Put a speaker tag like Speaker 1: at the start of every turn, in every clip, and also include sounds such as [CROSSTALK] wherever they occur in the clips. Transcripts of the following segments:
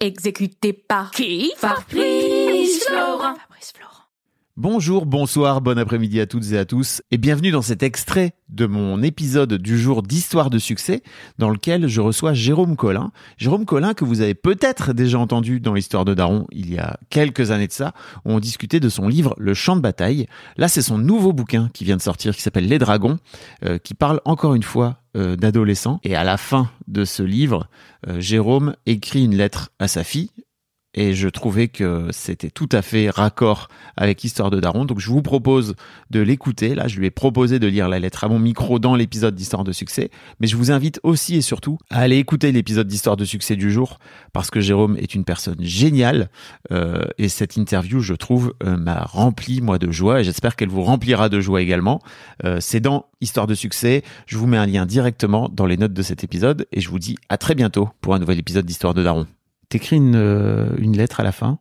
Speaker 1: Exécuté par qui? Fabrice Florent. Fabrice Florent.
Speaker 2: Bonjour, bonsoir, bon après-midi à toutes et à tous, et bienvenue dans cet extrait de mon épisode du jour d'Histoire de succès, dans lequel je reçois Jérôme Collin. Jérôme Collin, que vous avez peut-être déjà entendu dans l'Histoire de Daron il y a quelques années de ça, on discutait de son livre Le champ de bataille. Là, c'est son nouveau bouquin qui vient de sortir, qui s'appelle Les Dragons, euh, qui parle encore une fois euh, d'adolescents. Et à la fin de ce livre, euh, Jérôme écrit une lettre à sa fille, et je trouvais que c'était tout à fait raccord avec Histoire de Daron. Donc je vous propose de l'écouter. Là, je lui ai proposé de lire la lettre à mon micro dans l'épisode d'Histoire de succès. Mais je vous invite aussi et surtout à aller écouter l'épisode d'Histoire de succès du jour parce que Jérôme est une personne géniale euh, et cette interview, je trouve, euh, m'a rempli moi de joie et j'espère qu'elle vous remplira de joie également. Euh, C'est dans Histoire de succès. Je vous mets un lien directement dans les notes de cet épisode et je vous dis à très bientôt pour un nouvel épisode d'Histoire de Daron. T'écris une, euh, une lettre à la fin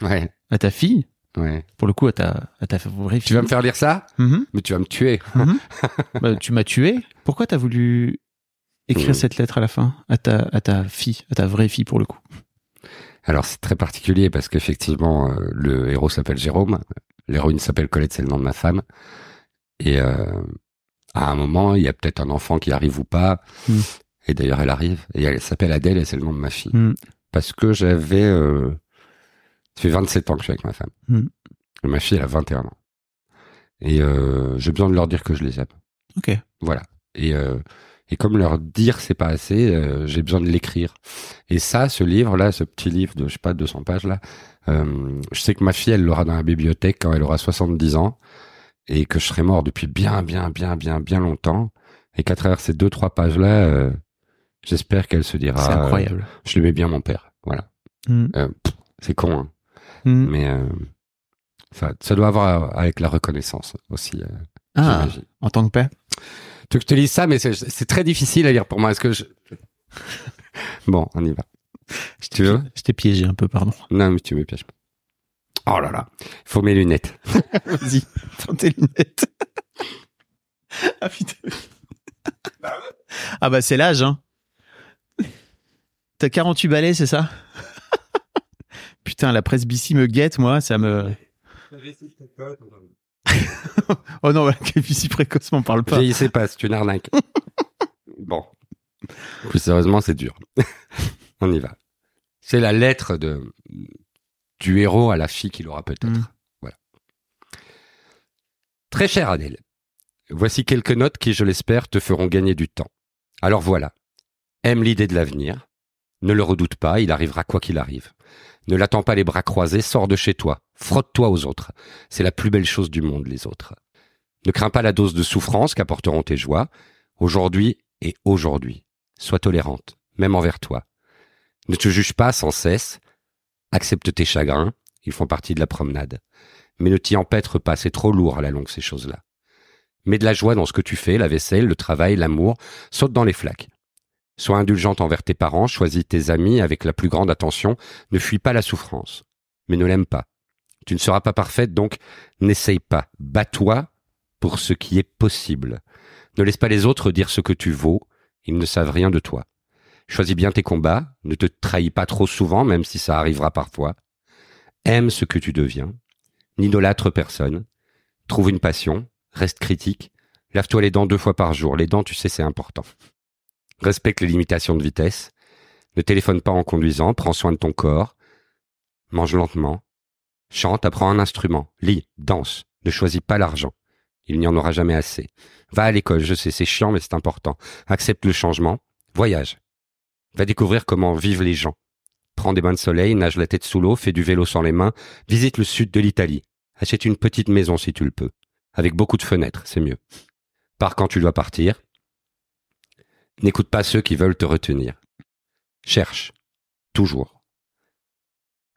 Speaker 3: Ouais,
Speaker 2: à ta fille,
Speaker 3: ouais.
Speaker 2: pour le coup à ta, à ta vraie fille.
Speaker 3: Tu vas me faire lire ça?
Speaker 2: Mhm.
Speaker 3: Mais tu vas me tuer.
Speaker 2: Mhm. [LAUGHS] Bah, tu m'as tué. Pourquoi t'as voulu écrire
Speaker 3: Mhm.
Speaker 2: cette lettre à la fin? À ta, à ta fille, à ta vraie fille pour le coup
Speaker 3: Alors c'est très particulier parce qu'effectivement euh, le héros s'appelle Jérôme, l'héroïne s'appelle Colette, c'est le nom de ma femme. Et euh, à un moment, il y a peut-être un enfant qui arrive ou pas.
Speaker 2: Mm.
Speaker 3: Et d'ailleurs, elle arrive. Et elle s'appelle Adèle et c'est le nom de ma fille. Parce que j'avais... Euh, ça fait 27 ans que je suis avec ma femme.
Speaker 2: Mm.
Speaker 3: Et ma fille, elle a 21 ans. Et euh, j'ai besoin de leur dire que je les aime.
Speaker 2: Ok.
Speaker 3: Voilà. Et, euh, et comme leur dire c'est pas assez, euh, j'ai besoin de l'écrire. Et ça, ce livre-là, ce petit livre de, je sais pas, 200 pages là, euh, je sais que ma fille, elle l'aura dans la bibliothèque quand elle aura 70 ans et que je serai mort depuis bien, bien, bien, bien, bien longtemps. Et qu'à travers ces deux, trois pages-là, j'espère qu'elle se dira,
Speaker 2: C'est incroyable.
Speaker 3: euh, je l'aimais bien mon père. Voilà.
Speaker 2: Mm.
Speaker 3: Euh, c'est con, hein.
Speaker 2: Mm.
Speaker 3: mais euh, ça, ça doit avoir avec la reconnaissance aussi. euh,
Speaker 2: Ah, en tant que père
Speaker 3: Tu veux que je te lise ça, mais c'est- très difficile à lire pour moi. Est-ce que je... [LAUGHS] Bon, on y va. Tu veux?
Speaker 2: Je t'ai piégé un peu, pardon.
Speaker 3: Non, mais tu me pièges pas. Oh là là, faut mes lunettes. [LAUGHS]
Speaker 2: Vas-y, prends tes lunettes. [LAUGHS] ah putain. ah bah c'est l'âge, hein. T'as 48 balais, c'est ça [LAUGHS] Putain, la presbytie me guette, moi, ça me... [LAUGHS] Oh non, la calvitie précoce m'en parle pas.
Speaker 3: Vieillissez pas, c'est une arnaque. [LAUGHS] bon. Plus sérieusement, c'est dur. on y va. C'est la lettre de du héros à la fille qu'il aura peut-être.
Speaker 2: Mm.
Speaker 3: Voilà. Très chère Adèle, voici quelques notes qui, je l'espère, te feront gagner du temps. Alors voilà. Aime l'idée de l'avenir. Ne le redoute pas, il arrivera quoi qu'il arrive. Ne l'attends pas les bras croisés, sors de chez toi. Frotte-toi aux autres. C'est la plus belle chose du monde, les autres. Ne crains pas la dose de souffrance qu'apporteront tes joies. Aujourd'hui et aujourd'hui. Sois tolérante, même envers toi. Ne te juge pas sans cesse. Accepte tes chagrins, ils font partie de la promenade. Mais ne t'y empêtre pas, c'est trop lourd à la longue ces choses-là. Mets de la joie dans ce que tu fais, la vaisselle, le travail, l'amour, saute dans les flaques. Sois indulgente envers tes parents, choisis tes amis avec la plus grande attention, ne fuis pas la souffrance. Mais ne l'aime pas. Tu ne seras pas parfaite, donc n'essaye pas. Bats-toi pour ce qui est possible. Ne laisse pas les autres dire ce que tu vaux, ils ne savent rien de toi. Choisis bien tes combats, ne te trahis pas trop souvent, même si ça arrivera parfois. Aime ce que tu deviens, n'idolâtre personne, trouve une passion, reste critique, lave-toi les dents deux fois par jour, les dents tu sais c'est important. Respecte les limitations de vitesse, ne téléphone pas en conduisant, prends soin de ton corps, mange lentement, chante, apprends un instrument, lis, danse, ne choisis pas l'argent. Il n'y en aura jamais assez. Va à l'école, je sais, c'est chiant, mais c'est important. Accepte le changement. Voyage. Va découvrir comment vivent les gens. Prends des bains de soleil, nage la tête sous l'eau, fais du vélo sans les mains, visite le sud de l'Italie. Achète une petite maison si tu le peux. Avec beaucoup de fenêtres, c'est mieux. Pars quand tu dois partir. N'écoute pas ceux qui veulent te retenir. Cherche. Toujours.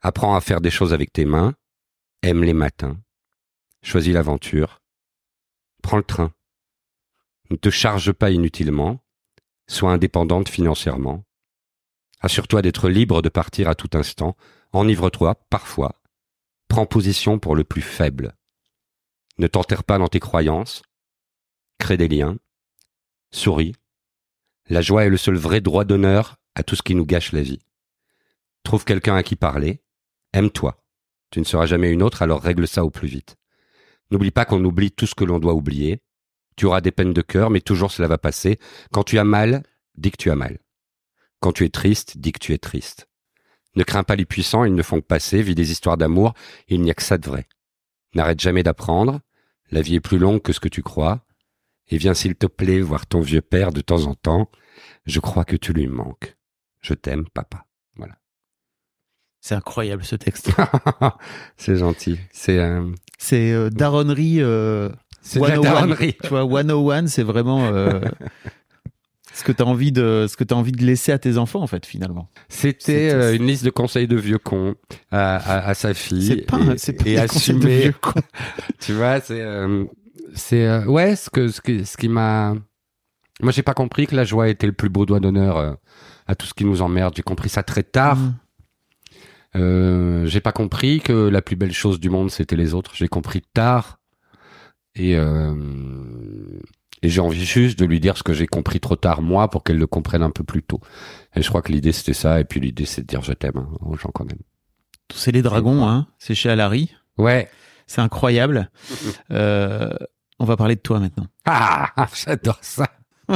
Speaker 3: Apprends à faire des choses avec tes mains. Aime les matins. Choisis l'aventure. Prends le train. Ne te charge pas inutilement. Sois indépendante financièrement. Assure-toi d'être libre de partir à tout instant. Enivre-toi, parfois. Prends position pour le plus faible. Ne t'enterre pas dans tes croyances. Crée des liens. Souris. La joie est le seul vrai droit d'honneur à tout ce qui nous gâche la vie. Trouve quelqu'un à qui parler. Aime-toi. Tu ne seras jamais une autre, alors règle ça au plus vite. N'oublie pas qu'on oublie tout ce que l'on doit oublier. Tu auras des peines de cœur, mais toujours cela va passer. Quand tu as mal, dis que tu as mal. Quand tu es triste, dis que tu es triste. Ne crains pas les puissants, ils ne font que passer, vis des histoires d'amour, il n'y a que ça de vrai. N'arrête jamais d'apprendre, la vie est plus longue que ce que tu crois, et viens s'il te plaît voir ton vieux père de temps en temps, je crois que tu lui manques. Je t'aime, papa. Voilà.
Speaker 2: C'est incroyable ce texte. [LAUGHS]
Speaker 3: c'est gentil. C'est euh,
Speaker 2: c'est euh, daronnerie. Euh,
Speaker 3: c'est la
Speaker 2: 101.
Speaker 3: daronnerie.
Speaker 2: Tu vois, 101, c'est vraiment [LAUGHS] ce que tu as envie de ce que tu envie de laisser à tes enfants en fait finalement.
Speaker 3: C'était euh, une liste de conseils de vieux cons à, à, à sa fille.
Speaker 2: C'est pas,
Speaker 3: et, et
Speaker 2: de
Speaker 3: assumer.
Speaker 2: vieux cons. [LAUGHS]
Speaker 3: tu vois, c'est euh, c'est euh, ouais ce que ce qui, ce qui m'a moi j'ai pas compris que la joie était le plus beau doigt d'honneur euh, à tout ce qui nous emmerde. J'ai compris ça très tard.
Speaker 2: Mm.
Speaker 3: Euh, j'ai pas compris que la plus belle chose du monde c'était les autres. J'ai compris tard et euh, et j'ai envie juste de lui dire ce que j'ai compris trop tard moi pour qu'elle le comprenne un peu plus tôt. Et je crois que l'idée c'était ça et puis l'idée c'est de dire je t'aime hein, aux gens quand même.
Speaker 2: C'est les dragons, hein. C'est chez Alary.
Speaker 3: Ouais.
Speaker 2: C'est incroyable. Euh, [LAUGHS] on va parler de toi maintenant.
Speaker 3: Ah, [LAUGHS] j'adore ça. [LAUGHS]